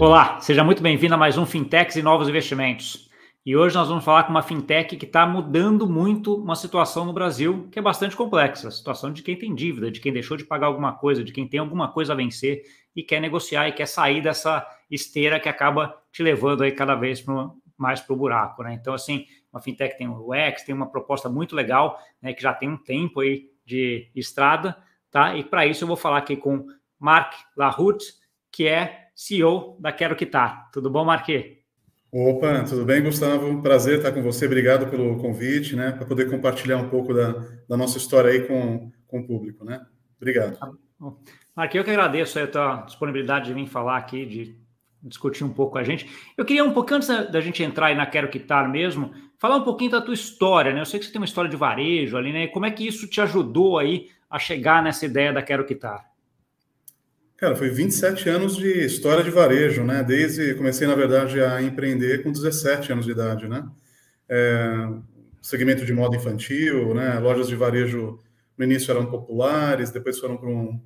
Olá, seja muito bem-vindo a mais um Fintechs e Novos Investimentos. E hoje nós vamos falar com uma fintech que está mudando muito uma situação no Brasil que é bastante complexa. A situação de quem tem dívida, de quem deixou de pagar alguma coisa, de quem tem alguma coisa a vencer e quer negociar e quer sair dessa esteira que acaba te levando aí cada vez mais para o buraco. Né? Então, assim, uma fintech tem o UX, tem uma proposta muito legal, né, que já tem um tempo aí de estrada, tá? E para isso eu vou falar aqui com Mark Lahut, que é CEO da Quero Quitar. Tudo bom, Marque? Opa, tudo bem, Gustavo? Prazer estar com você. Obrigado pelo convite, né? Para poder compartilhar um pouco da, da nossa história aí com, com o público, né? Obrigado. Tá Marque, eu que agradeço a tua disponibilidade de vir falar aqui, de discutir um pouco com a gente. Eu queria um pouco, antes da, gente entrar aí na Quero Quitar mesmo, falar um pouquinho da tua história, né? Eu sei que você tem uma história de varejo ali, né? Como é que isso te ajudou aí a chegar nessa ideia da Quero Quitar? Cara, foi 27 anos de história de varejo, né? Desde comecei, na verdade, a empreender com 17 anos de idade, né? É, segmento de moda infantil, né? Lojas de varejo no início eram populares, depois foram para um,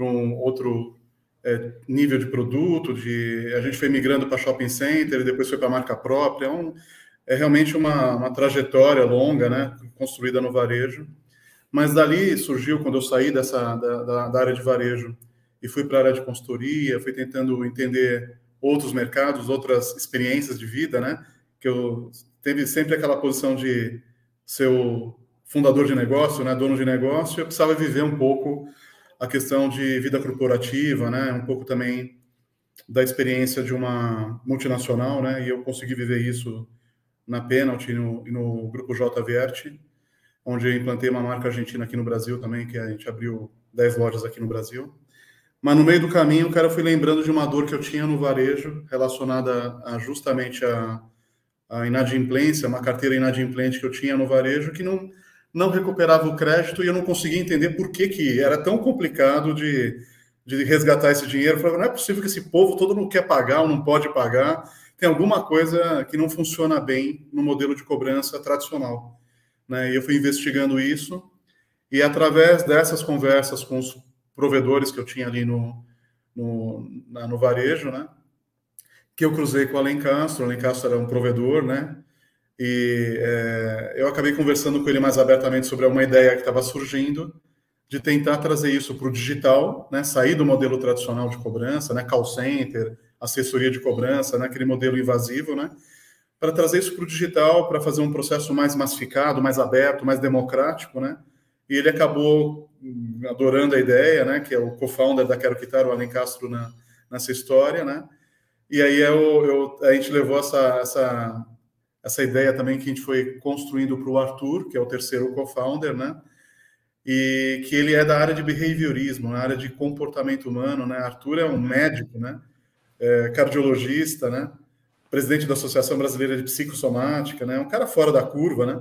um outro é, nível de produto, de a gente foi migrando para shopping center, depois foi para marca própria. É, um, é realmente uma, uma trajetória longa, né? Construída no varejo. Mas dali surgiu, quando eu saí dessa da, da, da área de varejo, e fui para a área de consultoria, fui tentando entender outros mercados, outras experiências de vida, né? Que eu teve sempre aquela posição de ser o fundador de negócio, né, dono de negócio, eu precisava viver um pouco a questão de vida corporativa, né, um pouco também da experiência de uma multinacional, né, e eu consegui viver isso na Penalty e no, no grupo JVert, onde eu implantei uma marca argentina aqui no Brasil também, que a gente abriu 10 lojas aqui no Brasil. Mas no meio do caminho, o cara foi lembrando de uma dor que eu tinha no varejo, relacionada a, justamente a, a inadimplência, uma carteira inadimplente que eu tinha no varejo, que não, não recuperava o crédito e eu não conseguia entender por que, que era tão complicado de, de resgatar esse dinheiro. Eu falei, não é possível que esse povo todo não quer pagar ou não pode pagar. Tem alguma coisa que não funciona bem no modelo de cobrança tradicional. Né? E eu fui investigando isso e através dessas conversas com os provedores que eu tinha ali no, no, na, no varejo, né? Que eu cruzei com o Alencastro, o Alencastro era um provedor, né? E é, eu acabei conversando com ele mais abertamente sobre uma ideia que estava surgindo de tentar trazer isso para o digital, né? Sair do modelo tradicional de cobrança, né? Call center, assessoria de cobrança, né? Aquele modelo invasivo, né? Para trazer isso para o digital, para fazer um processo mais massificado, mais aberto, mais democrático, né? E ele acabou adorando a ideia, né? Que é o co-founder da Quero Quitar, o Alen Castro, na, nessa história, né? E aí eu, eu, a gente levou essa, essa, essa ideia também que a gente foi construindo para o Arthur, que é o terceiro co-founder, né? E que ele é da área de behaviorismo, na área de comportamento humano, né? Arthur é um médico, né? É, cardiologista, né? Presidente da Associação Brasileira de Psicossomática, né? Um cara fora da curva, né?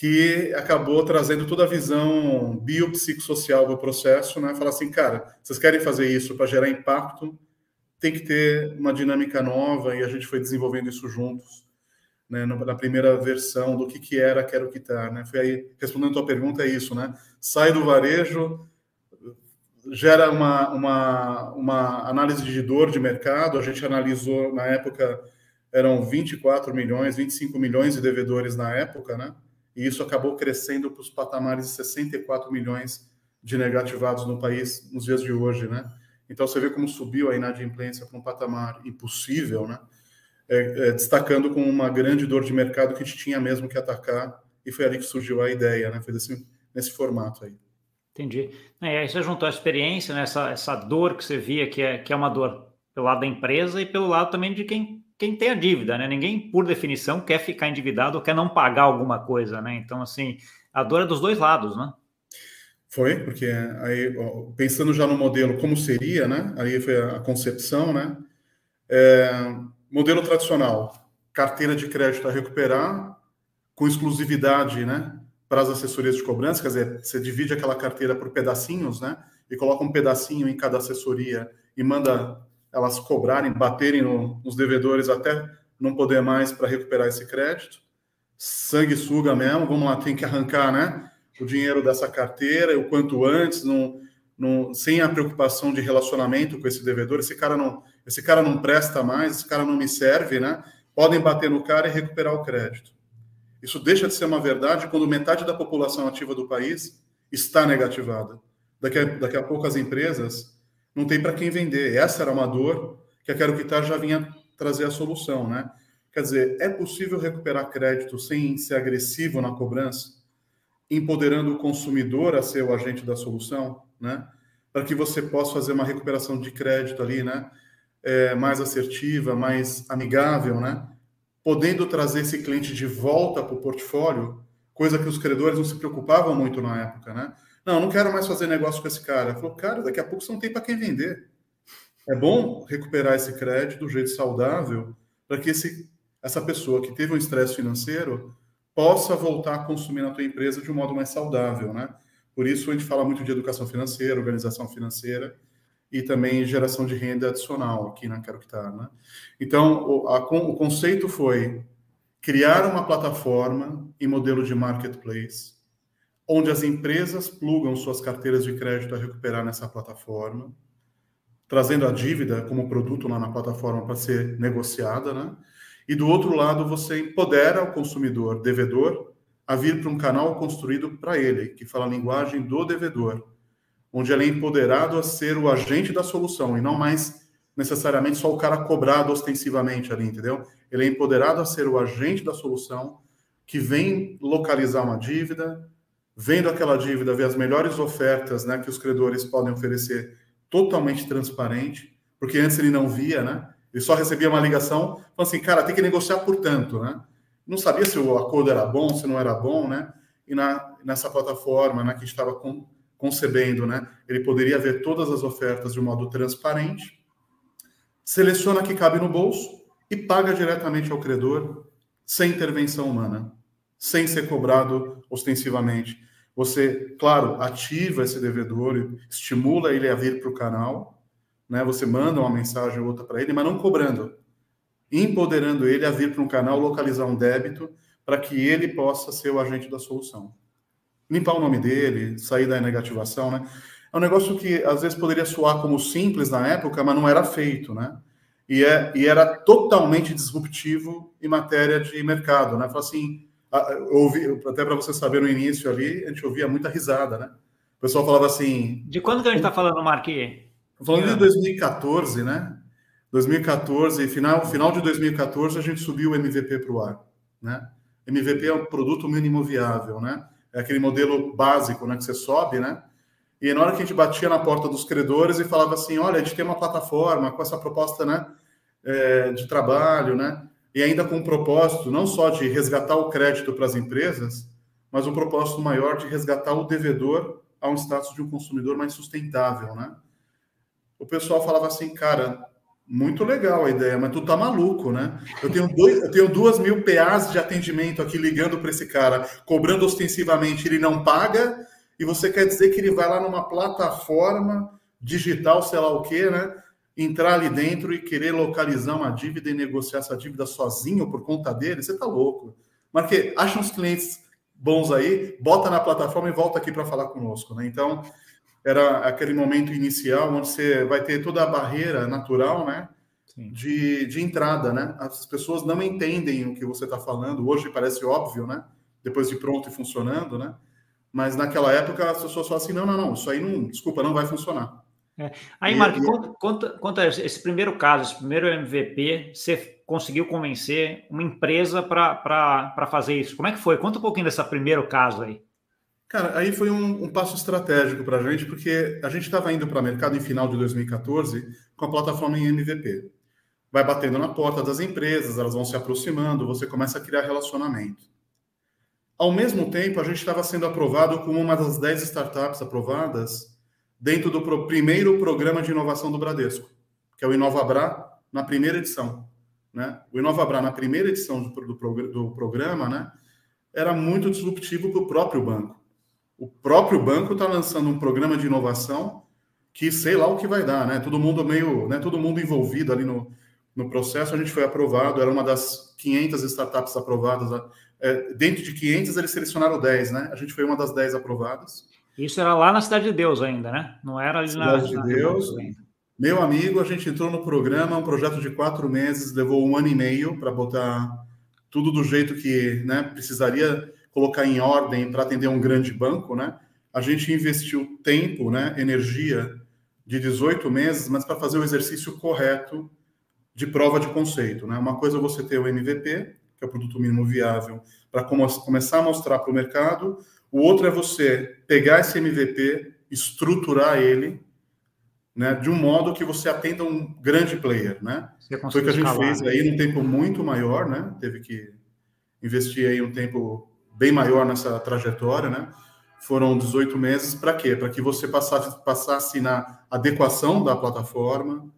Que acabou trazendo toda a visão biopsicossocial do processo, né? Falar assim, cara, vocês querem fazer isso para gerar impacto, tem que ter uma dinâmica nova e a gente foi desenvolvendo isso juntos, né? Na primeira versão do que que era Quero Quitar, né? Foi aí, respondendo a tua pergunta, é isso, né? Sai do varejo, gera uma, uma, uma análise de dor de mercado, a gente analisou, na época, eram 24 milhões, 25 milhões de devedores na época, né? E isso acabou crescendo para os patamares de 64 milhões de negativados no país nos dias de hoje, né? Então você vê como subiu a inadimplência para um patamar impossível, né? É, é, destacando com uma grande dor de mercado que a gente tinha mesmo que atacar e foi ali que surgiu a ideia, né? Foi desse, nesse formato aí. Entendi. E aí você juntou a experiência, né? essa, essa dor que você via, que é, que é uma dor pelo lado da empresa e pelo lado também de quem quem tem a dívida, né? Ninguém, por definição, quer ficar endividado ou quer não pagar alguma coisa, né? Então, assim, a dor é dos dois lados, né? Foi, porque aí, pensando já no modelo como seria, né? Aí foi a concepção, né? É, modelo tradicional, carteira de crédito a recuperar com exclusividade, né? Para as assessorias de cobrança, quer dizer, você divide aquela carteira por pedacinhos, né? E coloca um pedacinho em cada assessoria e manda elas cobrarem, baterem no, nos devedores até não poder mais para recuperar esse crédito. Sangue suga mesmo, vamos lá, tem que arrancar né, o dinheiro dessa carteira o quanto antes, sem a preocupação de relacionamento com esse devedor. Esse cara não, esse cara não presta mais, esse cara não me serve, né? Podem bater no cara e recuperar o crédito. Isso deixa de ser uma verdade quando metade da população ativa do país está negativada. Daqui a, daqui a pouco as empresas não têm para quem vender. Essa era uma dor que a Quero Quitar já vinha trazer a solução, né? Quer dizer, é possível recuperar crédito sem ser agressivo na cobrança, empoderando o consumidor a ser o agente da solução, né? Para que você possa fazer uma recuperação de crédito ali, né? É, mais assertiva, mais amigável, né? Podendo trazer esse cliente de volta para o portfólio, coisa que os credores não se preocupavam muito na época, né? Não, não quero mais fazer negócio com esse cara. Falou, cara, daqui a pouco você não tem para quem vender. É bom recuperar esse crédito do jeito saudável para que esse, essa pessoa que teve um estresse financeiro possa voltar a consumir na tua empresa de um modo mais saudável, né? Por isso a gente fala muito de educação financeira, organização financeira e também geração de renda adicional aqui na Quero Quitar, né? Então, o, a, o conceito foi criar uma plataforma em modelo de marketplace onde as empresas plugam suas carteiras de crédito a recuperar nessa plataforma, trazendo a dívida como produto lá na plataforma para ser negociada, né? E do outro lado, você empodera o consumidor devedor a vir para um canal construído para ele, que fala a linguagem do devedor, onde ele é empoderado a ser o agente da solução e não mais necessariamente só o cara cobrado ostensivamente ali, entendeu? Ele é empoderado a ser o agente da solução que vem localizar uma dívida, vendo aquela dívida, ver as melhores ofertas né, que os credores podem oferecer totalmente transparente, porque antes ele não via, né? Ele só recebia uma ligação, falando assim, cara, tem que negociar por tanto, né? Não sabia se o acordo era bom, se não era bom, né? E na, nessa plataforma né, que estava con, concebendo, né? Ele poderia ver todas as ofertas de modo transparente, seleciona que cabe no bolso e paga diretamente ao credor, sem intervenção humana, sem ser cobrado ostensivamente. Você, claro, ativa esse devedor, estimula ele a vir para o canal, né? Você manda uma mensagem ou outra para ele, mas não cobrando, empoderando ele a vir para um canal, localizar um débito para que ele possa ser o agente da solução. Limpar o nome dele, sair da negativação, né? É um negócio que às vezes poderia soar como simples na época, mas não era feito, né? E, é, e era totalmente disruptivo em matéria de mercado, né? Fala assim, ouvi, até para você saber no início ali, a gente ouvia muita risada, né? O pessoal falava assim. De quando que a gente está falando, Marquinhos? Falando de 2014, né? 2014, final, final de 2014, a gente subiu o MVP para o ar, né? MVP é um produto mínimo viável, né? É aquele modelo básico, né? Que você sobe, né? E na hora que a gente batia na porta dos credores e falava assim, olha, a gente tem uma plataforma com essa proposta, né? É, de trabalho, né? E ainda com um propósito não só de resgatar o crédito para as empresas, mas um propósito maior de resgatar o devedor a um status de um consumidor mais sustentável, né? O pessoal falava assim, cara, muito legal a ideia, mas tu tá maluco, né? Eu tenho, dois, eu tenho duas mil PAs de atendimento aqui ligando para esse cara, cobrando ostensivamente, ele não paga, e você quer dizer que ele vai lá numa plataforma digital, sei lá o quê, né? Entrar ali dentro e querer localizar uma dívida e negociar essa dívida sozinho por conta dele, você tá louco. Marque, acha uns clientes bons aí, bota na plataforma e volta aqui para falar conosco, né? Então, era aquele momento inicial onde você vai ter toda a barreira natural, né? De, de entrada, né? As pessoas não entendem o que você está falando. Hoje parece óbvio, né? Depois de pronto e funcionando, né? Mas naquela época as pessoas falam assim: não, não, não, isso aí não, desculpa, não vai funcionar. É. Aí, Marco, conta, conta, conta, esse primeiro caso, esse primeiro MVP, você conseguiu convencer uma empresa para fazer isso. Como é que foi? Conta um pouquinho desse primeiro caso aí. Cara, aí foi um, um passo estratégico para a gente, porque a gente estava indo para o mercado em final de 2014 com a plataforma em MVP. Vai batendo na porta das empresas, elas vão se aproximando, você começa a criar relacionamento. Ao mesmo tempo, a gente estava sendo aprovado como uma das 10 startups aprovadas dentro do primeiro programa de inovação do Bradesco, que é o InovaBra, na primeira edição. Né? O InovaBra, na primeira edição do, do, do programa, né, era muito disruptivo para o próprio banco. O próprio banco está lançando um programa de inovação que sei lá o que vai dar, né? Todo mundo meio, né? Todo mundo envolvido ali no, no processo. A gente foi aprovado, era uma das 500 startups aprovadas. É, dentro de 500, eles selecionaram 10, né? A gente foi uma das 10 aprovadas. Isso era lá na Cidade de Deus ainda, né? Não era ali Cidade na Cidade de Deus. Meu amigo, a gente entrou no programa, um projeto de quatro meses, levou um ano e meio para botar tudo do jeito que né, precisaria colocar em ordem para atender um grande banco, né? A gente investiu tempo, né, energia de 18 meses, mas para fazer o exercício correto de prova de conceito, né? Uma coisa é você ter o MVP, que é o produto mínimo viável, para começar a mostrar para o mercado. O outro é você pegar esse MVP, estruturar ele, né, de um modo que você atenda um grande player, né? Foi o que a gente escalar, fez né? aí num tempo muito maior, né? Teve que investir aí um tempo bem maior nessa trajetória, né? Foram 18 meses para quê? Para que você passasse, passasse na adequação da plataforma,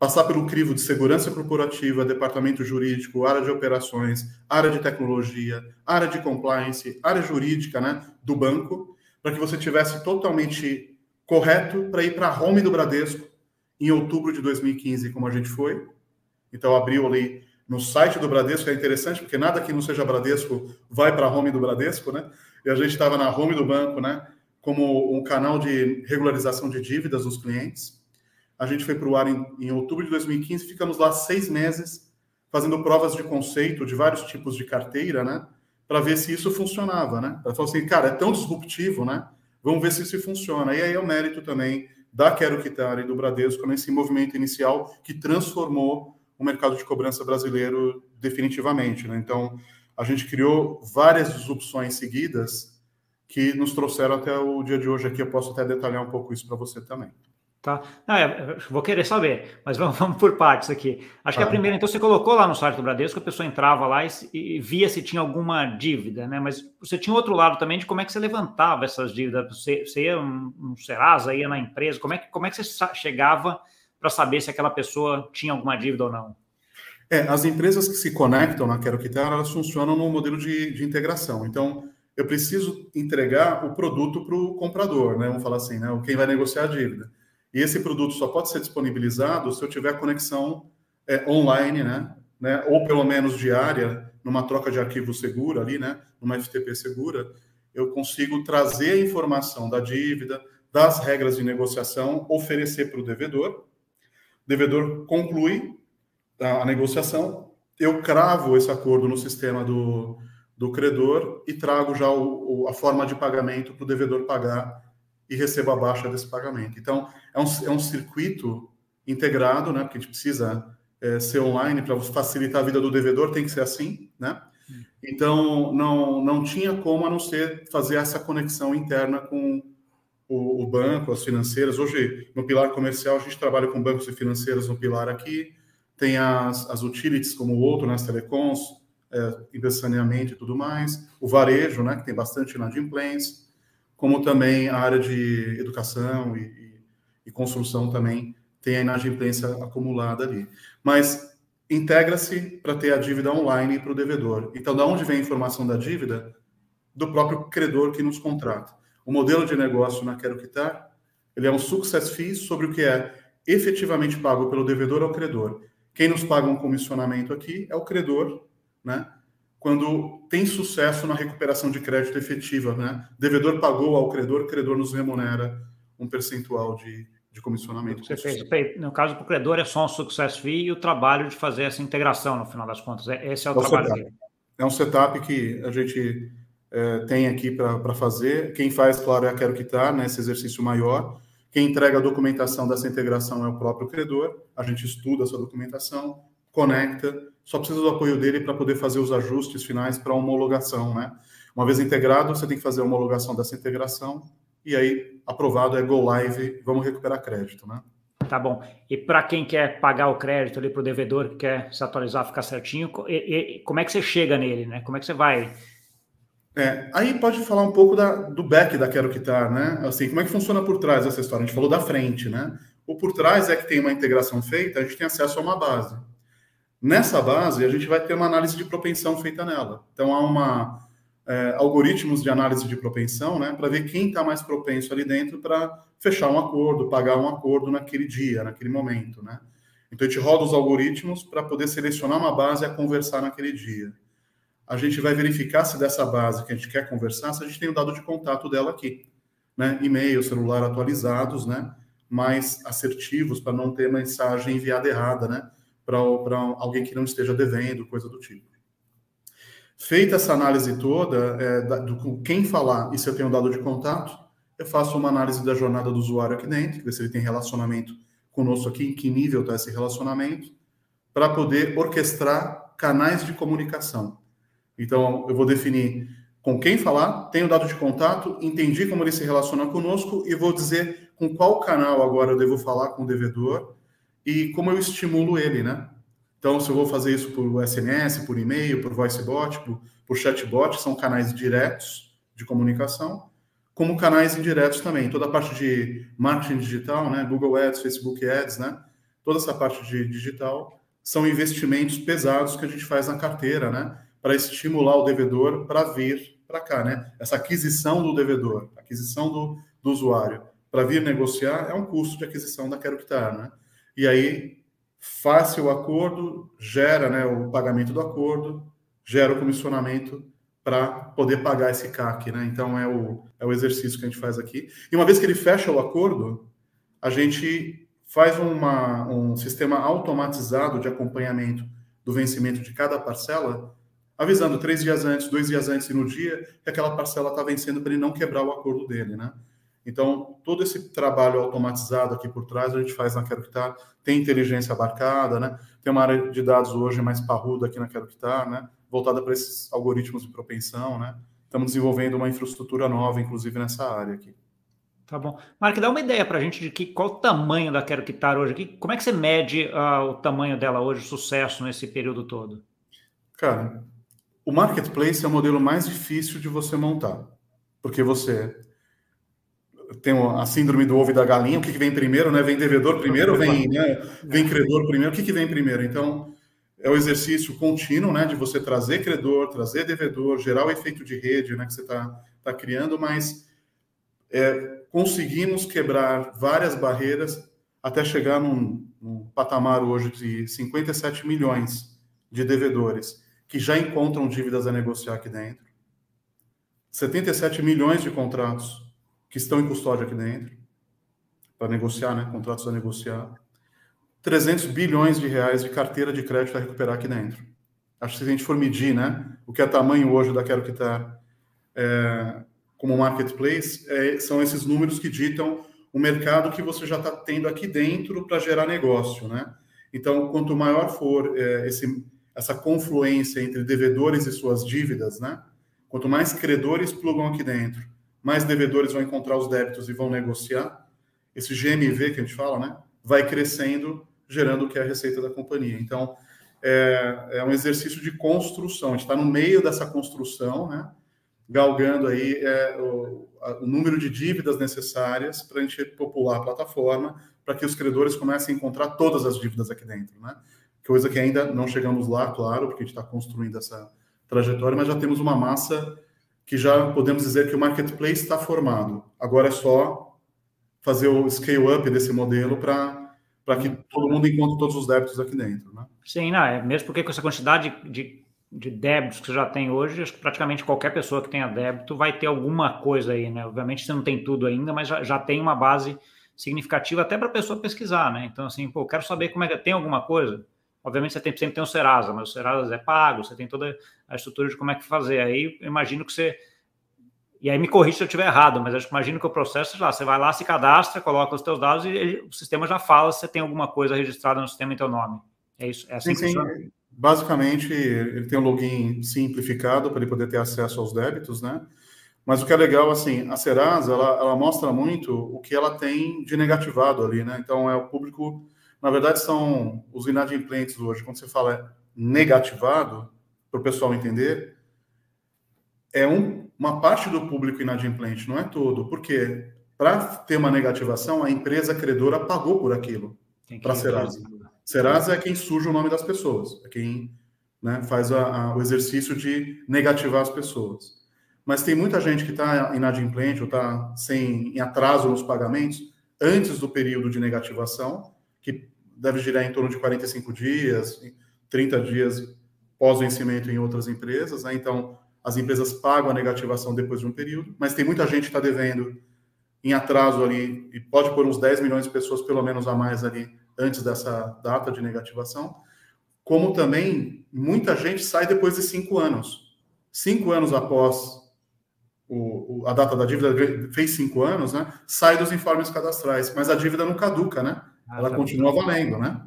passar pelo crivo de segurança corporativa, departamento jurídico, área de operações, área de tecnologia, área de compliance, área jurídica né, do banco, para que você tivesse totalmente correto para ir para a home do Bradesco em outubro de 2015, como a gente foi. Então, abriu ali no site do Bradesco, é interessante, porque nada que não seja Bradesco vai para a home do Bradesco, né? E a gente estava na home do banco, né? Como um canal de regularização de dívidas dos clientes. A gente foi para o ar em, em outubro de 2015, ficamos lá seis meses fazendo provas de conceito de vários tipos de carteira, né? Para ver se isso funcionava, né? Para falar assim, cara, é tão disruptivo, né? Vamos ver se isso funciona. E aí é o mérito também da Quero Quitar e do Bradesco nesse movimento inicial que transformou o mercado de cobrança brasileiro definitivamente, né? Então, a gente criou várias disrupções seguidas que nos trouxeram até o dia de hoje aqui. Eu posso até detalhar um pouco isso para você também. Tá? Não, é, vou querer saber, mas vamos, vamos por partes aqui. Acho que a primeira, então, você colocou lá no site do Bradesco, a pessoa entrava lá e, e, via se tinha alguma dívida, né? Mas você tinha outro lado também de como é que você levantava essas dívidas. Você, você ia um, um Serasa, ia na empresa, como é que, como é que você chegava para saber se aquela pessoa tinha alguma dívida ou não? É, as empresas que se conectam na Quero Quitar, elas funcionam no modelo de, de integração. Então, eu preciso entregar o produto para o comprador, né? Vamos falar assim, né? Quem vai negociar a dívida. E esse produto só pode ser disponibilizado se eu tiver conexão é, online, né? né? Ou pelo menos diária, numa troca de arquivo segura ali, né? Numa FTP segura, eu consigo trazer a informação da dívida, das regras de negociação, oferecer para o devedor. O devedor conclui a, negociação, eu cravo esse acordo no sistema do, do credor e trago já o, o, a forma de pagamento para o devedor pagar e recebo a baixa desse pagamento. Então, é um, é um circuito integrado, né? Porque a gente precisa é, ser online para facilitar a vida do devedor, tem que ser assim, né? Então, não, não tinha como a não ser fazer essa conexão interna com o, o, banco, as financeiras. Hoje, no pilar comercial, a gente trabalha com bancos e financeiras no pilar aqui, tem as, as utilities como o outro, nas né, telecoms, é, e tudo mais, o varejo, né, que tem bastante inadimplência, como também a área de educação e, e, e construção também tem a inadimplência acumulada ali. Mas integra-se para ter a dívida online para o devedor. Então, da onde vem a informação da dívida? Do próprio credor que nos contrata. O modelo de negócio na Quero Quitar, ele é um success fee sobre o que é efetivamente pago pelo devedor ao credor. Quem nos paga um comissionamento aqui é o credor, né? Quando tem sucesso na recuperação de crédito efetiva, né? Devedor pagou ao credor, o credor nos remunera um percentual de, de comissionamento. Você fez, no caso do credor é só um success fee e o trabalho de fazer essa integração no final das contas. É, esse é o, é trabalho setup. dele. É um setup que a gente é, tem aqui para fazer. Quem faz, claro, é a Quero Quitar, né, esse exercício maior. Quem entrega a documentação dessa integração é o próprio credor. A gente estuda essa documentação, conecta, só precisa do apoio dele para poder fazer os ajustes finais para homologação, né? Uma vez integrado, você tem que fazer a homologação dessa integração e aí aprovado é go live, vamos recuperar crédito, né? Tá bom. E para quem quer pagar o crédito ali para o devedor, que quer se atualizar, ficar certinho, e, e, como é que você chega nele, né? Como é que você vai? É, aí pode falar um pouco da, do back da Quero Quitar, né? Assim, como é que funciona por trás dessa história? A gente falou da frente, né? O por trás é que tem uma integração feita, a gente tem acesso a uma base. Nessa base, a gente vai ter uma análise de propensão feita nela. Então, há uma, é, algoritmos de análise de propensão, né, para ver quem está mais propenso ali dentro para fechar um acordo, pagar um acordo naquele dia, naquele momento, né. Então, a gente roda os algoritmos para poder selecionar uma base a conversar naquele dia. A gente vai verificar se dessa base que a gente quer conversar, se a gente tem o dado de contato dela aqui, né, e-mail, celular atualizados, né, mais assertivos para não ter mensagem enviada errada, né? Para alguém que não esteja devendo, coisa do tipo. Feita essa análise toda, é, do quem falar e se eu tenho dado de contato, eu faço uma análise da jornada do usuário aqui dentro, ver se ele tem relacionamento conosco aqui, em que nível está esse relacionamento, para poder orquestrar canais de comunicação. Então, eu vou definir com quem falar, tenho dado de contato, entendi como ele se relaciona conosco e vou dizer com qual canal agora eu devo falar com o devedor e como eu estimulo ele, né? Então, se eu vou fazer isso por SMS, por e-mail, por voicebot, por, por chatbot, são canais diretos de comunicação, como canais indiretos também. Toda a parte de marketing digital, né? Google Ads, Facebook Ads, né? Toda essa parte de digital são investimentos pesados que a gente faz na carteira, né? para estimular o devedor para vir para cá, né? Essa aquisição do devedor, aquisição do, do usuário, para vir negociar é um custo de aquisição da Quero Quitar, né? E aí faz o acordo, gera né, o pagamento do acordo, gera o comissionamento para poder pagar esse CAC, né? Então é o, é o exercício que a gente faz aqui. E uma vez que ele fecha o acordo, a gente faz uma, um sistema automatizado de acompanhamento do vencimento de cada parcela avisando três dias antes, dois dias antes e no dia que aquela parcela está vencendo para ele não quebrar o acordo dele, né? Então, todo esse trabalho automatizado aqui por trás, a gente faz na Quero Quitar, tem inteligência abarcada, né? Tem uma área de dados hoje mais parruda aqui na Quero Quitar, né? Voltada para esses algoritmos de propensão, né? Estamos desenvolvendo uma infraestrutura nova, inclusive, nessa área aqui. Tá bom. Mark, dá uma ideia para a gente de que, qual o tamanho da Quero Quitar hoje aqui. Como é que você mede uh, o tamanho dela hoje, o sucesso nesse período todo? Cara, o marketplace é o modelo mais difícil de você montar, porque você tem a síndrome do ovo e da galinha, o que, que vem primeiro, né? Vem devedor primeiro, vem, né? vem credor primeiro, o que, que vem primeiro? Então, é o exercício contínuo, né? De você trazer credor, trazer devedor, gerar o efeito de rede, né? Que você está tá criando, mas é, conseguimos quebrar várias barreiras até chegar num, num patamar hoje de 57 milhões de devedores que já encontram dívidas a negociar aqui dentro. 77 milhões de contratos que estão em custódia aqui dentro para negociar, né? Contratos a negociar. 300 bilhões de reais de carteira de crédito a recuperar aqui dentro. Acho que se a gente for medir, né? O que é tamanho hoje da Quero Quitar é, como marketplace, é, são esses números que ditam o mercado que você já está tendo aqui dentro para gerar negócio, né? Então, quanto maior for é, esse essa confluência entre devedores e suas dívidas, né? Quanto mais credores plugam aqui dentro, mais devedores vão encontrar os débitos e vão negociar. Esse GMV que a gente fala, né? Vai crescendo, gerando o que é a receita da companhia. Então, é, é um exercício de construção. A gente está no meio dessa construção, né? Galgando aí é, o, o número de dívidas necessárias para a gente popular a plataforma, para que os credores comecem a encontrar todas as dívidas aqui dentro, né? coisa que ainda não chegamos lá, claro, porque a gente está construindo essa trajetória, mas já temos uma massa que já podemos dizer que o marketplace está formado. Agora é só fazer o scale-up desse modelo para que todo mundo encontre todos os débitos aqui dentro, né? Sim, não, é mesmo porque com essa quantidade de, de débitos que você já tem hoje, acho que praticamente qualquer pessoa que tenha débito vai ter alguma coisa aí, né? Obviamente você não tem tudo ainda, mas já, já tem uma base significativa até para a pessoa pesquisar, né? Então, assim, pô, quero saber como é que tem alguma coisa. Obviamente você tem, sempre tem o Serasa, mas o Serasa é pago, você tem toda a estrutura de como é que fazer. Aí eu imagino que você. E aí me corrija se eu estiver errado, mas acho que imagino que o processo lá, você vai lá, se cadastra, coloca os teus dados e ele, o sistema já fala se você tem alguma coisa registrada no sistema em teu nome. É isso? É assim sim, que sim. Basicamente, ele tem um login simplificado para ele poder ter acesso aos débitos, né? Mas o que é legal, assim, a Serasa, ela, ela mostra muito o que ela tem de negativado ali, né? Então, é o público na verdade, são os inadimplentes hoje. Quando você fala negativado, para o pessoal entender, é um, uma parte do público inadimplente, não é todo. Porque para ter uma negativação, a empresa credora pagou por aquilo para a Serasa. Serasa é quem suja o nome das pessoas, é quem né, faz a, a, o exercício de negativar as pessoas. Mas tem muita gente que está inadimplente ou está sem em atraso nos pagamentos antes do período de negativação deve girar em torno de 45 dias, 30 dias pós-vencimento em outras empresas. Né? Então, as empresas pagam a negativação depois de um período, mas tem muita gente que está devendo em atraso ali, e pode pôr uns 10 milhões de pessoas pelo menos a mais ali antes dessa data de negativação, como também muita gente sai depois de cinco anos. Cinco anos após o, a data da dívida, fez cinco anos, né? Sai dos informes cadastrais, mas a dívida não caduca, né? Ela tá continua valendo, né?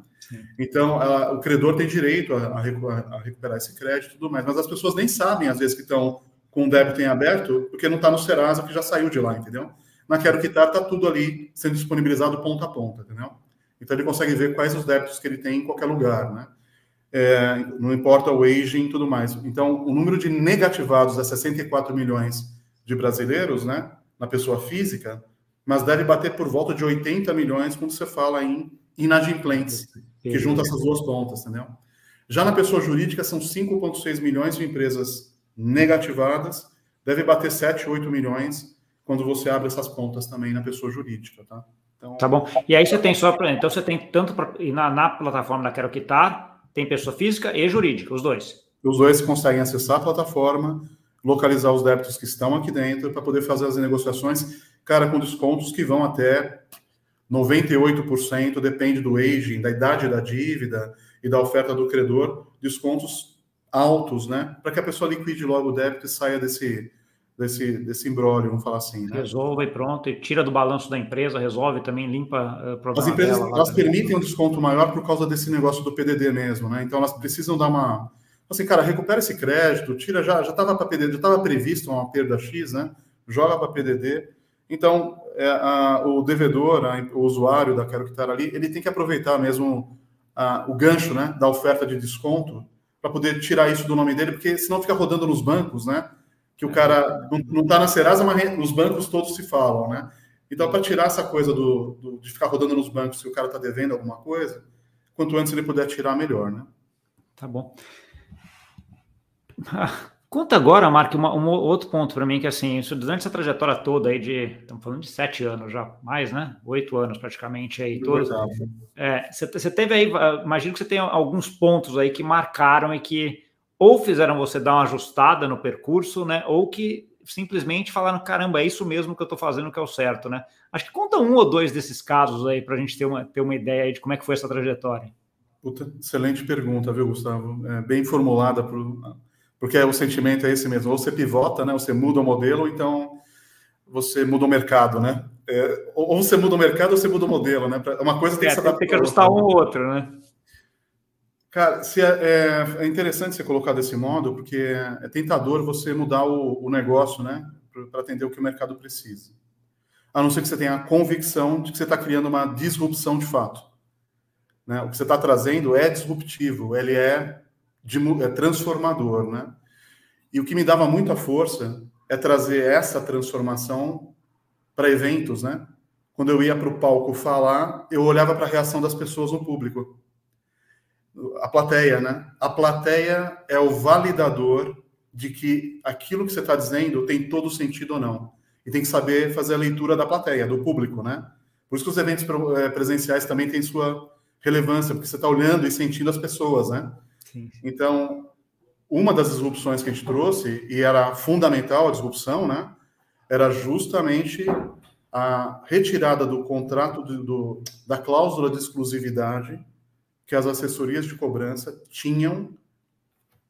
Então, a, o credor tem direito a, a, recuperar esse crédito e tudo mais, mas as pessoas nem sabem, às vezes, que estão com o débito em aberto, porque não está no Serasa, que já saiu de lá, entendeu? Na Quero Quitar está tudo ali sendo disponibilizado ponta a ponta, entendeu? Então ele consegue ver quais os débitos que ele tem em qualquer lugar, né? É, não importa o aging e tudo mais. Então, o número de negativados é 64 milhões de brasileiros, né? Na pessoa física, mas deve bater por volta de 80 milhões quando você fala em inadimplentes, que junta essas duas pontas, entendeu? Já na pessoa jurídica, são 5,6 milhões de empresas negativadas, deve bater 7, 8 milhões quando você abre essas pontas também na pessoa jurídica, tá? Então, tá bom. E aí você tem só para. Então você tem tanto pra, na, na plataforma da Quero Quitar, tem pessoa física e jurídica, os dois. Os dois conseguem acessar a plataforma, localizar os débitos que estão aqui dentro para poder fazer as negociações, cara, com descontos que vão até 98%, depende do aging, da idade da dívida e da oferta do credor, descontos altos, né? Para que a pessoa liquide logo o débito e saia desse, desse, desse imbróglio, vamos falar assim. Né? Resolve e pronto, e tira do balanço da empresa, resolve também, limpa uh, As empresas elas permitem um desconto maior por causa desse negócio do PDD mesmo, né? Então elas precisam dar uma. Assim, cara, recupera esse crédito, tira já, já estava para PDD, já estava previsto uma perda X, né? Joga para PDD. Então, é, a, o devedor, a, o usuário da Quero Quitar ali, ele tem que aproveitar mesmo a, o gancho, né, da oferta de desconto para poder tirar isso do nome dele, porque senão fica rodando nos bancos, né? que o cara não está na Serasa, mas nos bancos todos se falam, né? Então, para tirar essa coisa do, do, de ficar rodando nos bancos se o cara está devendo alguma coisa, quanto antes ele puder tirar, melhor, né? Tá bom. Conta agora, Mark, um outro ponto para mim, que assim, isso, durante essa trajetória toda aí de, estamos falando de sete anos já, mais, né? Oito anos praticamente aí, todos. É, você, você teve aí, imagino que você tem alguns pontos aí que marcaram e que ou fizeram você dar uma ajustada no percurso, né? Ou que simplesmente falaram, caramba, é isso mesmo que eu estou fazendo que é o certo, né? Acho que conta um ou dois desses casos aí para a gente ter uma, ter uma ideia de como é que foi essa trajetória. Puta, excelente pergunta, viu, Gustavo? É bem formulada, por, porque o sentimento é esse mesmo. Ou você pivota, né? Você muda o modelo, então você muda o mercado, né? É, ou você muda o mercado ou você muda o modelo, né? Uma coisa tem é, que se adaptar. Tem que ajustar um ou outro, né? Cara, se é, é, é, interessante você colocar desse modo, porque é tentador você mudar o, o negócio, né, para atender o que o mercado precisa. A não ser que você tenha a convicção de que você está criando uma disrupção de fato. Né? O que você está trazendo é disruptivo, ele é, de, é transformador, né? E o que me dava muita força é trazer essa transformação para eventos, né? Quando eu ia para o palco falar, eu olhava para a reação das pessoas no público a plateia, né? A plateia é o validador de que aquilo que você está dizendo tem todo sentido ou não. E tem que saber fazer a leitura da plateia, do público, né? Por isso que os eventos eh, presenciais também têm sua relevância, porque você está olhando e sentindo as pessoas, né? Sim. Então, uma das disrupções que a gente trouxe, e era fundamental a disrupção, né? Era justamente a retirada do contrato do, do da cláusula de exclusividade que as assessorias de cobrança tinham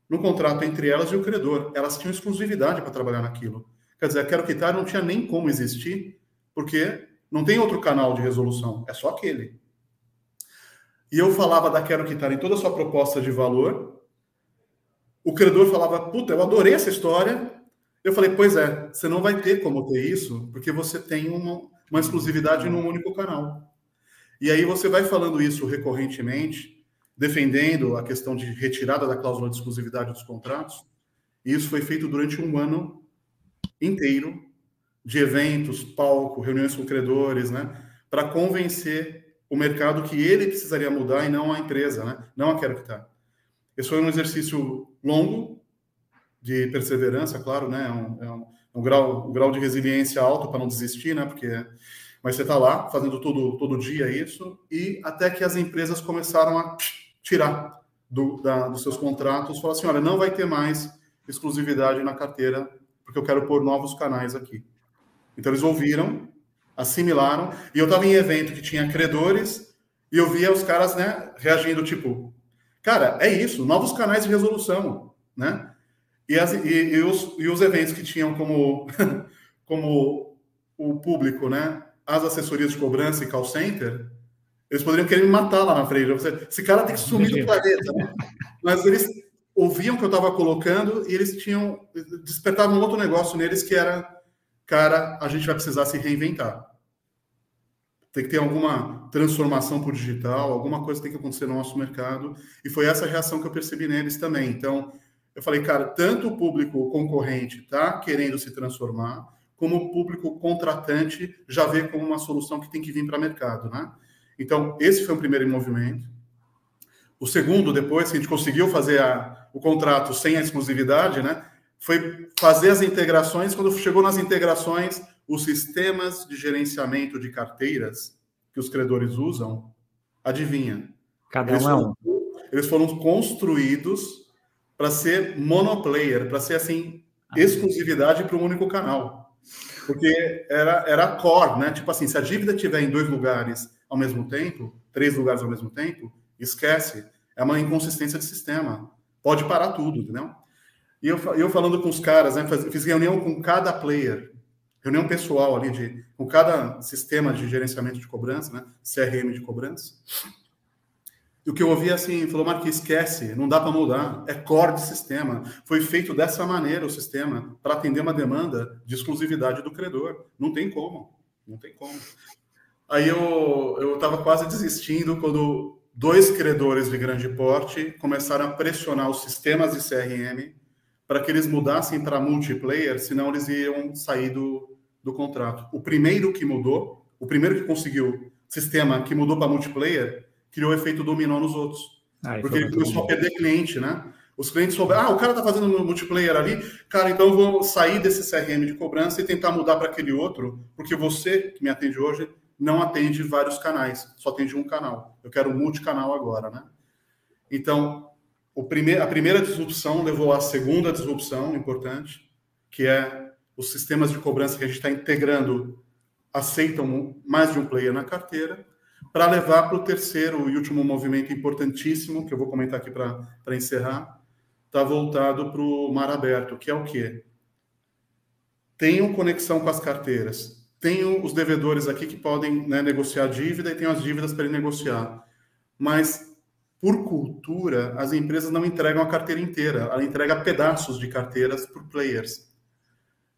no contrato entre elas e o credor. Elas tinham exclusividade para trabalhar naquilo. Quer dizer, a Quero Quitar não tinha nem como existir, porque não tem outro canal de resolução, é só aquele. E eu falava da Quero Quitar em toda a sua proposta de valor. O credor falava, puta, eu adorei essa história. Eu falei, pois é, você não vai ter como ter isso, porque você tem uma, uma exclusividade num único canal. E aí você vai falando isso recorrentemente, defendendo a questão de retirada da cláusula de exclusividade dos contratos. E isso foi feito durante um ano inteiro de eventos, palco, reuniões com credores, né, para convencer o mercado que ele precisaria mudar e não a empresa, né, não a Quero Quitar. Esse foi um exercício longo de perseverança, claro, né, é um, é um, um grau, um grau de resiliência alto para não desistir, né, porque mas você está lá fazendo todo, todo dia isso, e até que as empresas começaram a tirar do, da, dos seus contratos, falar assim, olha, não vai ter mais exclusividade na carteira, porque eu quero pôr novos canais aqui. Então eles ouviram assimilaram. E eu estava em evento que tinha credores e eu via os caras, né, reagindo tipo, cara, é isso, novos canais de resolução, né? E, as, e, e, os, e os eventos que tinham como, como o público, né, as assessorias de cobrança e call center, eles poderiam querer me matar lá na frente. Esse cara tem que sumir do planeta. Né? Mas eles ouviam que eu estava colocando e eles tinham despertavam um outro negócio neles que era, cara, a gente vai precisar se reinventar. Tem que ter alguma transformação o digital, alguma coisa tem que acontecer no nosso mercado. E foi essa reação que eu percebi neles também. Então, eu falei, cara, tanto o público concorrente está querendo se transformar, como o público contratante já vê como uma solução que tem que vir para o mercado, né? Então, esse foi o primeiro movimento. O segundo, depois a gente conseguiu fazer a, o contrato sem a exclusividade, né, foi fazer as integrações. Quando chegou nas integrações, os sistemas de gerenciamento de carteiras que os credores usam, adivinha? Cada um eles é um. Eles foram construídos para ser monoplayer, para ser assim ah, exclusividade para um único canal. Porque era, era core, né? Tipo assim, se a dívida tiver em dois lugares ao mesmo tempo, três lugares ao mesmo tempo, esquece. É uma inconsistência de sistema. Pode parar tudo, entendeu? E eu, eu falando com os caras, né, fiz reunião com cada player, reunião pessoal ali, de, com cada sistema de gerenciamento de cobrança, né, CRM de cobrança. E o que eu ouvi assim, falou, Marquinhos, esquece, não dá para mudar, é core de sistema. Foi feito dessa maneira o sistema, para atender uma demanda de exclusividade do credor. Não tem como, não tem como. Aí eu estava quase desistindo quando dois credores de grande porte começaram a pressionar os sistemas de CRM para que eles mudassem para multiplayer, senão eles iam sair do, do contrato. O primeiro que mudou, o primeiro que conseguiu sistema que mudou para multiplayer, criou efeito dominó nos outros. Ah, porque ele começou bom. a perder cliente, né? Os clientes souberam, ah, o cara tá fazendo multiplayer ali, cara, então eu vou sair desse CRM de cobrança e tentar mudar para aquele outro, porque você que me atende hoje não atende vários canais, só atende um canal. Eu quero multicanal agora, né? Então, o primeir, a primeira disrupção levou à segunda disrupção importante, que é os sistemas de cobrança que a gente está integrando aceitam mais de um player na carteira, para levar para o terceiro e último movimento importantíssimo, que eu vou comentar aqui para encerrar, está voltado para o mar aberto, que é o quê? Tenham conexão com as carteiras, tenho os devedores aqui que podem né, negociar dívida e tenho as dívidas para negociar. Mas, por cultura, as empresas não entregam a carteira inteira, ela entrega pedaços de carteiras por players.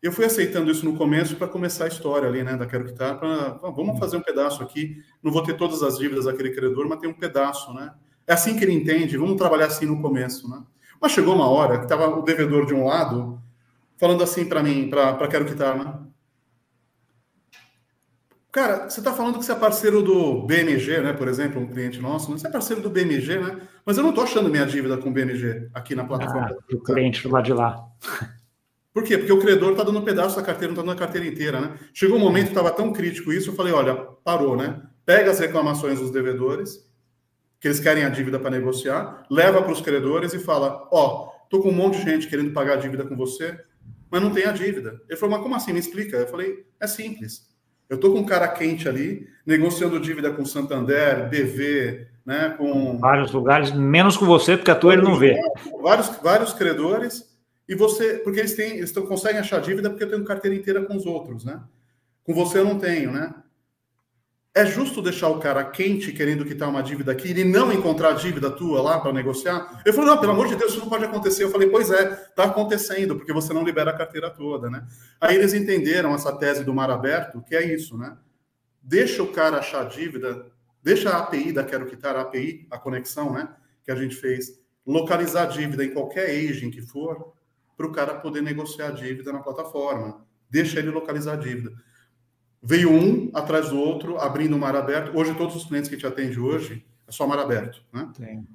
Eu fui aceitando isso no começo para começar a história ali, né, da Quero Quitar, para vamos fazer um pedaço aqui, não vou ter todas as dívidas daquele credor, mas tem um pedaço, né? É assim que ele entende, vamos trabalhar assim no começo, né? Mas chegou uma hora que estava o devedor de um lado falando assim para mim, para Quero Quitar, né? Cara, você está falando que você é parceiro do BMG, né? Por exemplo, um cliente nosso, né? você é parceiro do BMG, né? Mas eu não estou achando minha dívida com o BMG aqui na plataforma. Ah, o cliente lá de lá. Por quê? Porque o credor está dando um pedaço da carteira, não está dando a carteira inteira, né? Chegou um momento que estava tão crítico isso, eu falei, olha, parou, né? Pega as reclamações dos devedores, que eles querem a dívida para negociar, leva para os credores e fala, ó, oh, tô com um monte de gente querendo pagar a dívida com você, mas não tem a dívida. Ele falou, mas como assim? Me explica. Eu falei, é simples. Eu estou com um cara quente ali, negociando dívida com Santander, BV, né, com... Vários lugares, menos com você, porque a tua ele não vê. Vários, vários credores, e você... Porque eles, têm, eles conseguem achar dívida porque eu tenho carteira inteira com os outros, né? Com você eu não tenho, né? É justo deixar o cara quente querendo quitar uma dívida aqui e não encontrar a dívida tua lá para negociar? Eu falei, não, pelo amor de Deus, isso não pode acontecer. Eu falei, pois é, está acontecendo, porque você não libera a carteira toda, né? Aí eles entenderam essa tese do mar aberto, que é isso, né? Deixa o cara achar dívida, deixa a API da Quero Quitar, a API, a conexão, né? Que a gente fez, localizar a dívida em qualquer agent que for, para o cara poder negociar a dívida na plataforma. Deixa ele localizar a dívida veio um atrás do outro, abrindo o mar aberto. Hoje, todos os clientes que a gente atende hoje é só mar aberto. Né?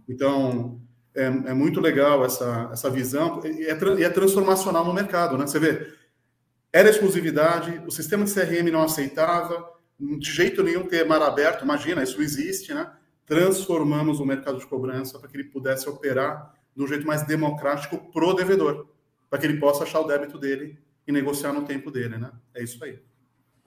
Então, é, é, muito legal essa, essa visão e é, é transformacional no mercado. Né? Você vê, era exclusividade, o sistema de CRM não aceitava, de jeito nenhum ter mar aberto, imagina, isso existe, né? Transformamos o mercado de cobrança para que ele pudesse operar de um jeito mais democrático pro devedor, para que ele possa achar o débito dele e negociar no tempo dele, né? É isso aí.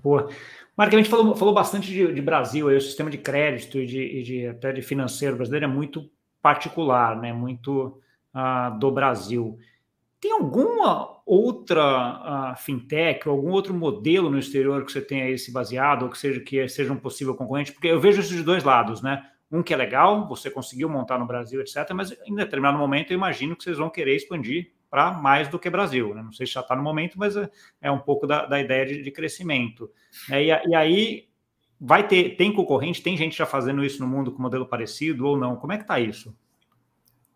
Boa. Marca, a gente falou, falou bastante de, de Brasil, aí, o sistema de crédito e de, de, até de financeiro brasileiro é muito particular, né? muito uh, do Brasil. Tem alguma outra uh, fintech, algum outro modelo no exterior que você tenha aí se baseado, ou que seja, que seja um possível concorrente? Porque eu vejo isso de dois lados, né? Um que é legal, você conseguiu montar no Brasil, etc., mas em determinado momento eu imagino que vocês vão querer expandir para mais do que Brasil. Né? Não sei se já está no momento, mas é, é um pouco da, da ideia de, de crescimento. É, e, e, aí vai ter, tem concorrente, tem gente já fazendo isso no mundo com modelo parecido ou não? Como é que está isso?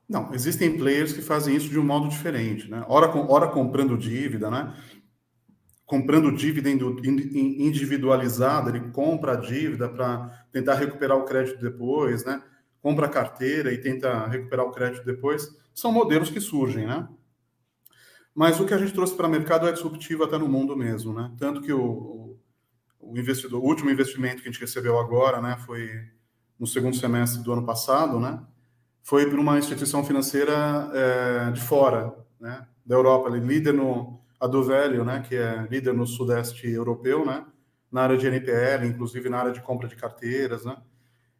Não, existem players que fazem isso de um modo diferente, né? Ora, ora comprando dívida, né? Comprando dívida individualizada, ele compra a dívida para tentar recuperar o crédito depois, né? Compra a carteira e tenta recuperar o crédito depois. São modelos que surgem, né? Mas o que a gente trouxe para o mercado é disruptivo até no mundo mesmo, né? Tanto que o, o investidor, o último investimento que a gente recebeu agora, né, foi no segundo semestre do ano passado, né? Foi para uma instituição financeira é, de fora, né? Da Europa, líder no a do Velho, né? Que é líder no sudeste europeu, né? Na área de NPL, inclusive na área de compra de carteiras, né?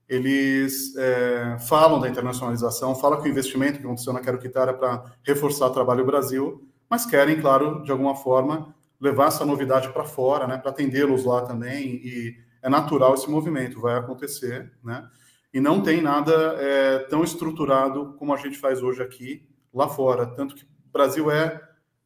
eles é, falam da internacionalização, falam que o investimento que aconteceu na Quero Quitar é para reforçar o trabalho Brasil, mas querem, claro, de alguma forma, levar essa novidade para fora, né, para atendê-los lá também, e é natural esse movimento, vai acontecer, né, e não tem nada é, tão estruturado como a gente faz hoje aqui, lá fora, tanto que o Brasil é,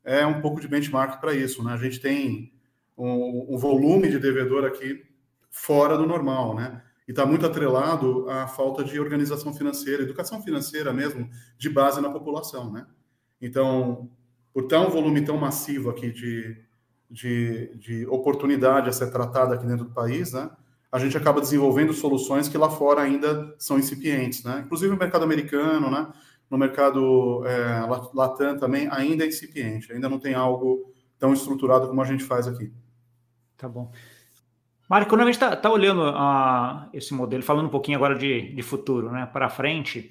é um pouco de benchmark para isso, né, a gente tem um, um volume de devedor aqui fora do normal, né, e está muito atrelado à falta de organização financeira, educação financeira mesmo, de base na população, né? Então, por ter um volume tão massivo aqui de, de, de oportunidade a ser tratada aqui dentro do país, né? A gente acaba desenvolvendo soluções que lá fora ainda são incipientes, né? Inclusive no mercado americano, né? No mercado é, Latam também ainda é incipiente, ainda não tem algo tão estruturado como a gente faz aqui. Tá bom. Mário, quando a gente está tá olhando uh, esse modelo, falando um pouquinho agora de, de futuro, né, para frente,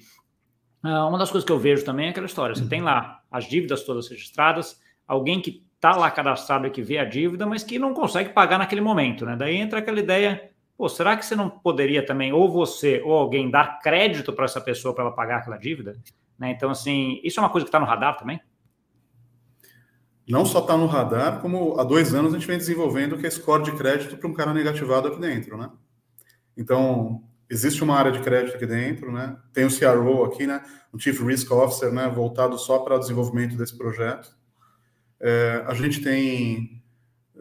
uh, uma das coisas que eu vejo também é aquela história: você tem lá as dívidas todas registradas, alguém que está lá cadastrado e que vê a dívida, mas que não consegue pagar naquele momento, né? Daí entra aquela ideia: pô, será que você não poderia também, ou você ou alguém, dar crédito para essa pessoa para ela pagar aquela dívida? Né? Então, assim, isso é uma coisa que está no radar também? não só está no radar, como há dois anos a gente vem desenvolvendo que é score de crédito para um cara negativado aqui dentro, né? Então, existe uma área de crédito aqui dentro, né? Tem o CRO aqui, né? Um Chief Risk Officer, né? Voltado só para o desenvolvimento desse projeto. É, a gente tem,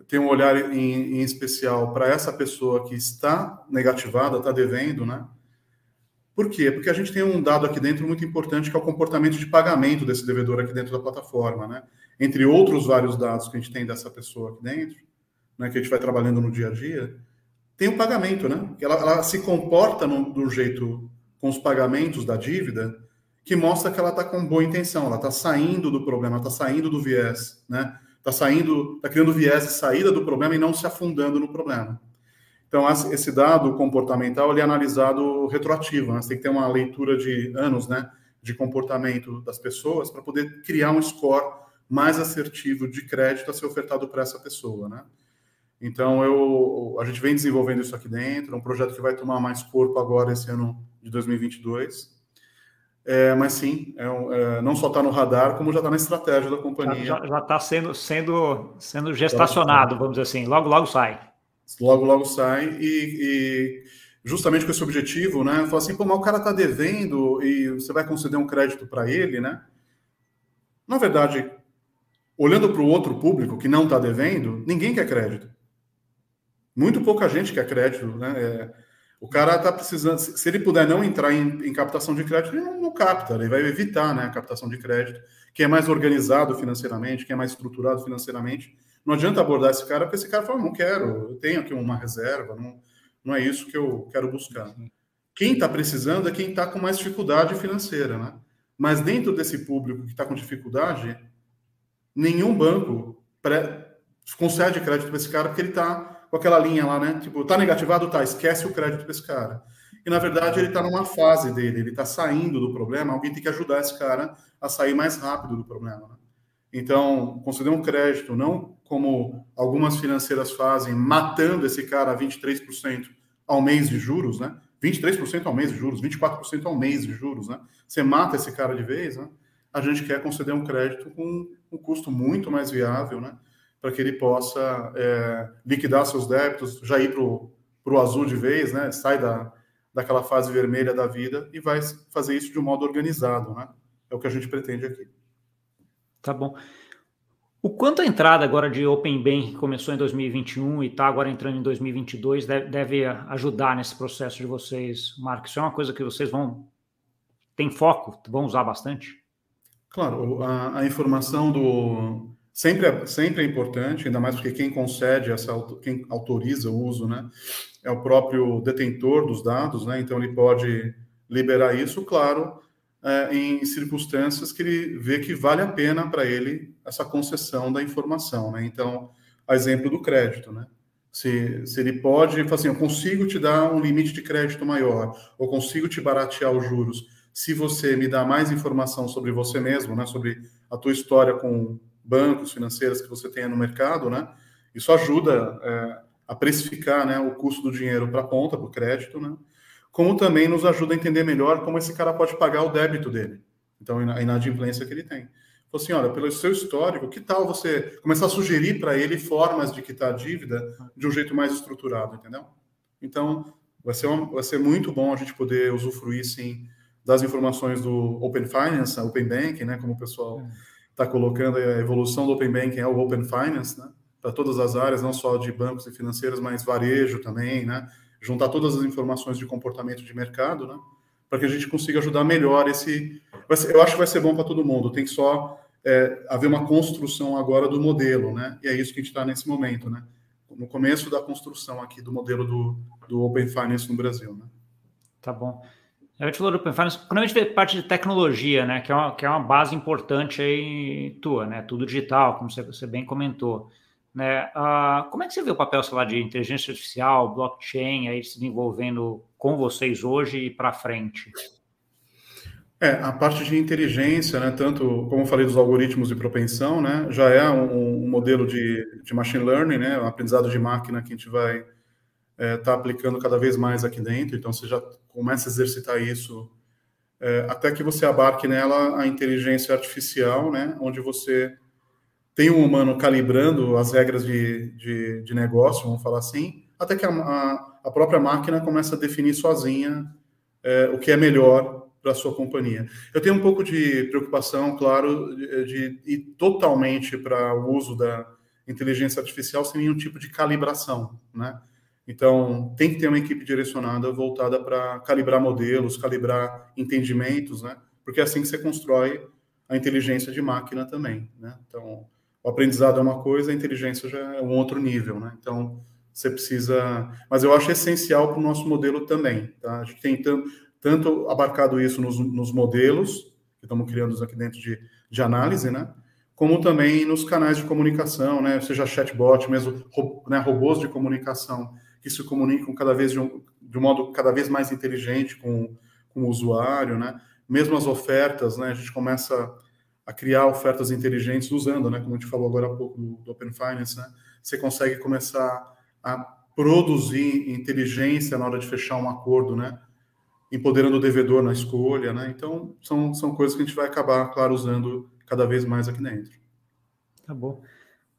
tem um olhar em, em especial para essa pessoa que está negativada, está devendo, né? Por quê? Porque a gente tem um dado aqui dentro muito importante, que é o comportamento de pagamento desse devedor aqui dentro da plataforma, né? Entre outros vários dados que a gente tem dessa pessoa aqui dentro, né, que a gente vai trabalhando no dia a dia, tem o pagamento, né? Ela, ela se comporta no, do jeito com os pagamentos da dívida que mostra que ela está com boa intenção, ela está saindo do problema, está saindo do viés, né? Está saindo, está criando viés de saída do problema e não se afundando no problema. Então, esse dado comportamental ele é analisado retroativo, né? Você tem que ter uma leitura de anos, né? De comportamento das pessoas para poder criar um score mais assertivo de crédito a ser ofertado para essa pessoa, né? Então, eu, a gente vem desenvolvendo isso aqui dentro, é um projeto que vai tomar mais corpo agora esse ano de 2022. É, mas sim, é, é, não só está no radar, como já está na estratégia da companhia. Já está sendo, sendo, sendo gestacionado, vamos dizer assim, logo, logo sai logo, logo sai. E, e justamente com esse objetivo, né? Falar assim, pô, mas o cara está devendo e você vai conceder um crédito para ele, né? Na verdade, olhando para o outro público que não está devendo, ninguém quer crédito. Muito pouca gente quer crédito, né? É, o cara está precisando, se ele puder não entrar em, em captação de crédito, ele não, não, capta, ele vai evitar né, a captação de crédito. Quem é mais organizado financeiramente, quem é mais estruturado financeiramente, não adianta abordar esse cara, porque esse cara fala, não quero, eu tenho aqui uma reserva, não, não é isso que eu quero buscar. Quem está precisando é quem está com mais dificuldade financeira, né? Mas dentro desse público que está com dificuldade, nenhum banco pré, concede crédito para esse cara porque ele está com aquela linha lá, né? Tipo, tá negativado, tá, esquece o crédito para esse cara. E na verdade ele está numa fase dele, ele está saindo do problema, alguém tem que ajudar esse cara a sair mais rápido do problema. Né? Então, conceder um crédito, não como algumas financeiras fazem, matando esse cara a 23% ao mês de juros, né? 23% ao mês de juros, 24% ao mês de juros, né? Você mata esse cara de vez, né? A gente quer conceder um crédito com um custo muito mais viável, né? Para que ele possa é, liquidar seus débitos, já ir para o azul de vez, né? Sai da, daquela fase vermelha da vida e vai fazer isso de um modo organizado, né? É o que a gente pretende aqui. Tá bom. O quanto a entrada agora de Open Bank que começou em 2021 e está agora entrando em 2022 deve, deve, ajudar nesse processo de vocês, Marcos? Isso é uma coisa que vocês vão tem foco, vão usar bastante? Claro, a, a informação do sempre é, sempre é importante, ainda mais porque quem concede essa quem autoriza o uso, né, é o próprio detentor dos dados, né? Então ele pode liberar isso, claro, é, em circunstâncias que ele vê que vale a pena para ele essa concessão da informação, né? Então, a exemplo do crédito, né? Se, se ele pode, assim, eu consigo te dar um limite de crédito maior, ou consigo te baratear os juros, se você me dá mais informação sobre você mesmo, né? Sobre a tua história com bancos financeiros que você tenha no mercado, né? Isso ajuda é, a precificar, né? O custo do dinheiro para a ponta, para o crédito, né? como também nos ajuda a entender melhor como esse cara pode pagar o débito dele. Então, a inadimplência que ele tem. Falou assim, olha, pelo seu histórico, que tal você começar a sugerir para ele formas de quitar a dívida de um jeito mais estruturado, entendeu? Então, vai ser, uma, vai ser muito bom a gente poder usufruir, sim, das informações do Open Finance, Open Banking, né, como o pessoal está colocando, a evolução do Open Banking é o Open Finance, né, para todas as áreas, não só de bancos e financeiras, mas varejo também, né, juntar todas as informações de comportamento de mercado, né? Para que a gente consiga ajudar melhor esse. Eu acho que vai ser bom para todo mundo. Tem que só é, haver uma construção agora do modelo, né? E é isso que a gente está nesse momento, né? No começo da construção aqui do modelo do, do Open Finance no Brasil, né? Tá bom. A gente falou do Open Finance, quando a gente vê parte de tecnologia, né, que é uma, que é uma base importante aí tua, né, tudo digital, como você, você bem comentou. Né? Uh, como é que você vê o papel, sei lá, de inteligência artificial, blockchain, aí se desenvolvendo com vocês hoje e para frente? É, a parte de inteligência, né, tanto como eu falei dos algoritmos de propensão, né, já é um, um modelo de, de, machine learning, né, um aprendizado de máquina que a gente vai estar é, tá aplicando cada vez mais aqui dentro. Então, você já começa a exercitar isso é, até que você abarque nela a inteligência artificial, né, onde você tem um humano calibrando as regras de, de, de negócio, vamos falar assim, até que a, a, a própria máquina começa a definir sozinha é, o que é melhor para a sua companhia. Eu tenho um pouco de preocupação, claro, de, de ir totalmente para o uso da inteligência artificial sem nenhum tipo de calibração, né? Então, tem que ter uma equipe direcionada, voltada para calibrar modelos, calibrar entendimentos, né? Porque é assim que você constrói a inteligência de máquina também, né? Então, o aprendizado é uma coisa, a inteligência já é um outro nível, né? Então, você precisa. Mas eu acho essencial para o nosso modelo também, tá? A gente tem tanto, tanto abarcado isso nos, nos modelos, que estamos criando aqui dentro de, de análise, né? Como também nos canais de comunicação, né? Seja chatbot, mesmo né, robôs de comunicação que se comunicam cada vez de um, de um modo cada vez mais inteligente com, com o usuário, né? Mesmo as ofertas, né? A gente começa a criar ofertas inteligentes usando, né, como a gente falou agora há pouco do, do Open Finance, né, você consegue começar a produzir inteligência na hora de fechar um acordo, né, empoderando o devedor na escolha, né, então são, são coisas que a gente vai acabar, claro, usando cada vez mais aqui dentro. Tá bom.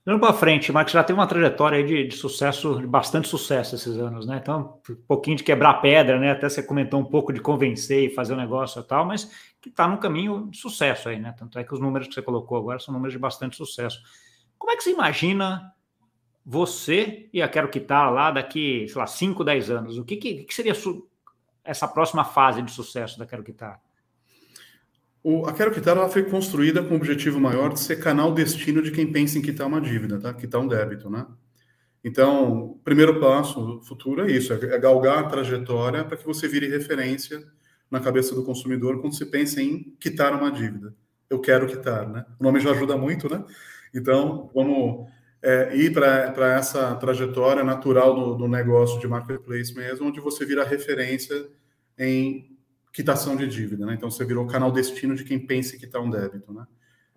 Indo para frente, Marcos já tem uma trajetória de, de, sucesso, de bastante sucesso esses anos, né? Então, um pouquinho de quebrar pedra, né? Até você comentou um pouco de convencer e fazer o um negócio e tal, mas que está num caminho de sucesso aí, né? Tanto é que os números que você colocou agora são números de bastante sucesso. Como é que você imagina você e a Quero Quitar lá daqui, sei lá, 5, 10 anos? O que, que, que seria essa próxima fase de sucesso da Quero Quitar? O, a Quero Quitar ela foi construída com o objetivo maior de ser canal destino de quem pensa em quitar uma dívida, tá? quitar um débito. Né? Então, o primeiro passo futuro é isso, é galgar a trajetória para que você vire referência na cabeça do consumidor quando se pensa em quitar uma dívida. Eu quero quitar, né? O nome já ajuda muito, né? Então, vamos é, ir para essa trajetória natural do, do, negócio de marketplace mesmo, onde você vira referência em quitação de dívida, né? Então, você virou canal destino de quem pensa em quitar um débito, né?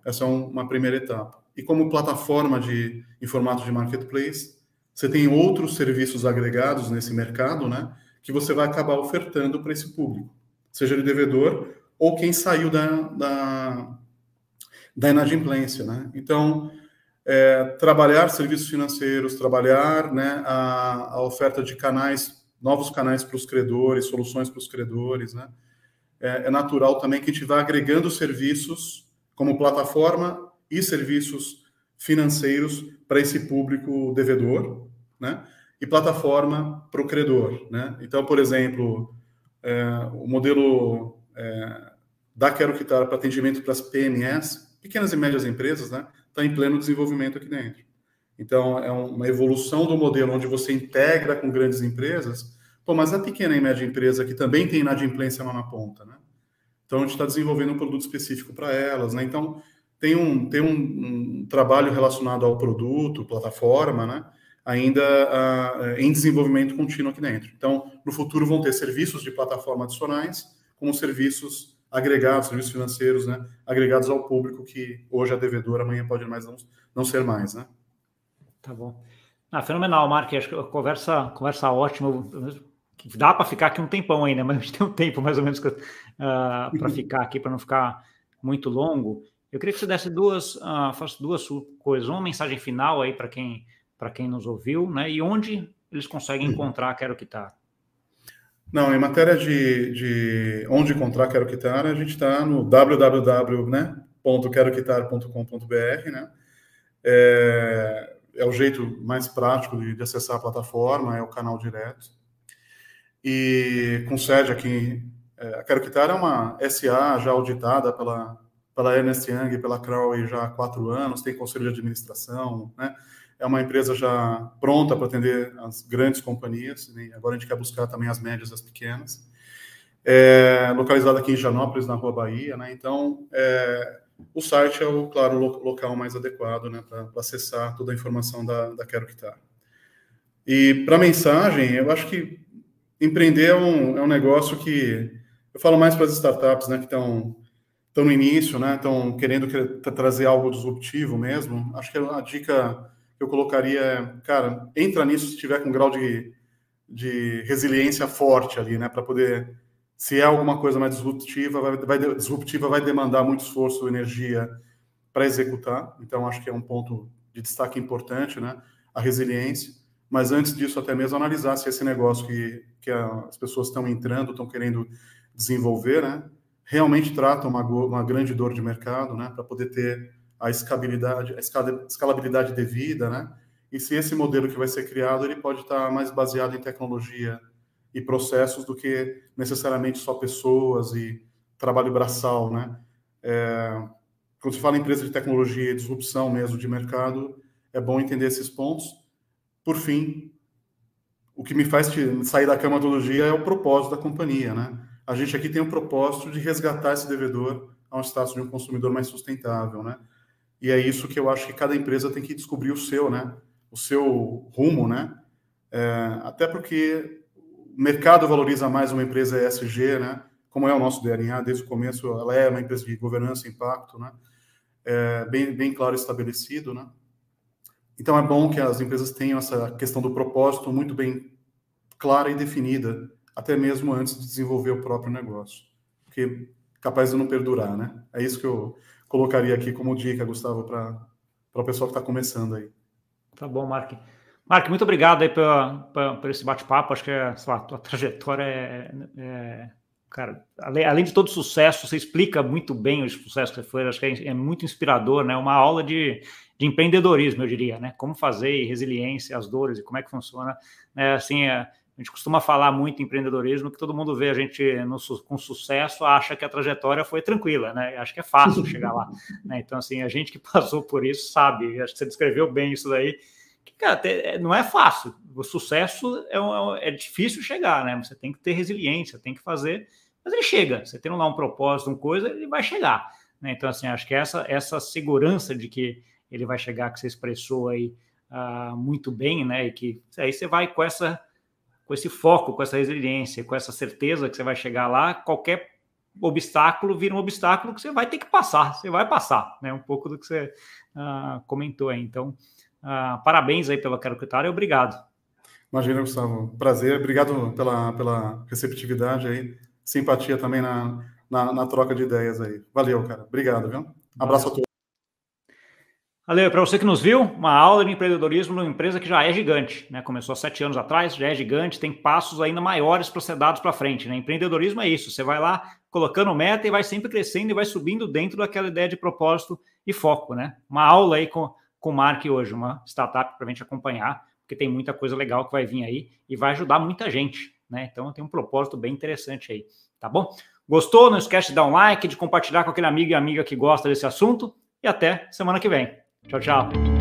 Essa é uma primeira etapa. E como plataforma de, em formato de marketplace, você tem outros serviços agregados nesse mercado, né? Que você vai acabar ofertando para esse público, seja ele devedor ou quem saiu da, da, da inadimplência, né? Então, é, trabalhar serviços financeiros, trabalhar né, a, a oferta de canais, novos canais para os credores, soluções para os credores, né? É, é, natural também que a gente vá agregando serviços como plataforma e serviços financeiros para esse público devedor, né? E plataforma para o credor, né? Então, por exemplo, é, o modelo é, da Quero Quitar para atendimento para as PMS, pequenas e médias empresas, né? está em pleno desenvolvimento aqui dentro. Então, é uma evolução do modelo onde você integra com grandes empresas, pô, mas a pequena e média empresa que também tem inadimplência lá na ponta, né? Então, a gente está desenvolvendo um produto específico para elas, né? Então, tem um, tem um, um, trabalho relacionado ao produto, plataforma, né? Ainda uh, em desenvolvimento contínuo aqui dentro. Então, no futuro vão ter serviços de plataforma adicionais, como serviços agregados, serviços financeiros, né, agregados ao público que hoje é devedor, amanhã pode mais não, não ser mais, né? Tá bom. Ah, fenomenal, Mark. Acho que conversa, conversa ótima. Dá para ficar aqui um tempão ainda, mas a gente tem um tempo mais ou menos uh, ah, para ficar aqui, para não ficar muito longo. Eu queria que você desse duas, uh, faça duas coisas. Uma mensagem final aí para quem, quem nos ouviu, né? E onde eles conseguem encontrar Quero Quitar. Não, em matéria de, de onde encontrar Quero Quitar, a gente está no www.queroquitar.com.br, né? É, é, o jeito mais prático de, de, acessar a plataforma, é o canal direto. E com sede aqui, é, a Quero é uma SA já auditada pela, pela Ernest Young e pela Crowley já há quatro anos, tem conselho de administração, né? é uma empresa já pronta para atender as grandes companhias, né? agora a gente quer buscar também as médias e as pequenas. É, localizada aqui em Janópolis, na Rua Bahia, né? Então, é, o site é o, claro, local mais adequado, né, para acessar toda a informação da, da Quero Quitar. E para mensagem, eu acho que empreender é um, é um negócio que eu falo mais para as startups, né, que estão estão no início, né, estão querendo trazer algo disruptivo mesmo. Acho que a dica eu colocaria, cara, entra nisso se tiver com um grau de, de resiliência forte ali, né, para poder, se é alguma coisa mais disruptiva, vai, vai, disruptiva vai demandar muito esforço, energia para executar. Então, acho que é um ponto de destaque importante, né, a resiliência. Mas antes disso, até mesmo analisar se esse negócio que, que as pessoas estão entrando, estão querendo desenvolver, né, realmente trata uma, uma grande dor de mercado, né, para poder ter a escalabilidade, a escalabilidade devida, né? E se esse modelo que vai ser criado, ele pode estar mais baseado em tecnologia e processos do que necessariamente só pessoas e trabalho braçal, né? É, quando se fala em empresa de tecnologia e disrupção mesmo de mercado, é bom entender esses pontos. Por fim, o que me faz sair da cama todo dia é o propósito da companhia, né? A gente aqui tem o propósito de resgatar esse devedor a um status de um consumidor mais sustentável, né? E é isso que eu acho que cada empresa tem que descobrir o seu, né? O seu rumo, né? É, até porque o mercado valoriza mais uma empresa ESG, né? Como é o nosso DNA desde o começo, ela é uma empresa de governança e impacto, né? É, bem, bem claro estabelecido, né? Então é bom que as empresas tenham essa questão do propósito muito bem clara e definida, até mesmo antes de desenvolver o próprio negócio, porque capaz de não perdurar, né? É isso que eu colocaria aqui como dica, Gustavo, para o pessoal que está começando aí. Tá bom, Mark. Mark, muito obrigado aí por, esse bate-papo. Acho que a sua trajetória é, é, cara, além, além, de todo sucesso, você explica muito bem o sucesso que foi. Acho que é, é muito inspirador, né? Uma aula de, de, empreendedorismo, eu diria, né? Como fazer, resiliência, as dores e como é que funciona. Né? Assim, é, a gente costuma falar muito em empreendedorismo, que todo mundo vê a gente no, com sucesso, acha que a trajetória foi tranquila, né? Acho que é fácil chegar lá. Né? Então, assim, a gente que passou por isso sabe, acho que você descreveu bem isso daí, que, cara, é, não é fácil. O sucesso é, é, é difícil chegar, né? Você tem que ter resiliência, tem que fazer, mas ele chega. Você tendo lá um propósito, uma coisa, ele vai chegar. Né? Então, assim, acho que essa, essa segurança de que ele vai chegar, que você expressou aí uh, muito bem, né? E que aí você vai com essa com esse foco, com essa resiliência, com essa certeza que você vai chegar lá, qualquer obstáculo vira um obstáculo que você vai ter que passar, você vai passar, né? Um pouco do que você uh, comentou aí. Então, uh, parabéns aí pelo Quero Quitar e obrigado. Imagina, Gustavo. Prazer, obrigado pela, pela receptividade aí, simpatia também na, na, na troca de ideias aí. Valeu, cara. Obrigado, viu? Abraço Valeu. a todos. Valeu, para você que nos viu, uma aula de empreendedorismo numa empresa que já é gigante, né? Começou há sete anos atrás, já é gigante, tem passos ainda maiores para ser dados para frente, né? Empreendedorismo é isso, você vai lá colocando meta e vai sempre crescendo e vai subindo dentro daquela ideia de propósito e foco, né? Uma aula aí com, com o Mark hoje, uma startup para a gente acompanhar, porque tem muita coisa legal que vai vir aí e vai ajudar muita gente, né? Então tem um propósito bem interessante aí, tá bom? Gostou? Não esquece de dar um like, de compartilhar com aquele amigo e amiga que gosta desse assunto e até semana que vem. 小池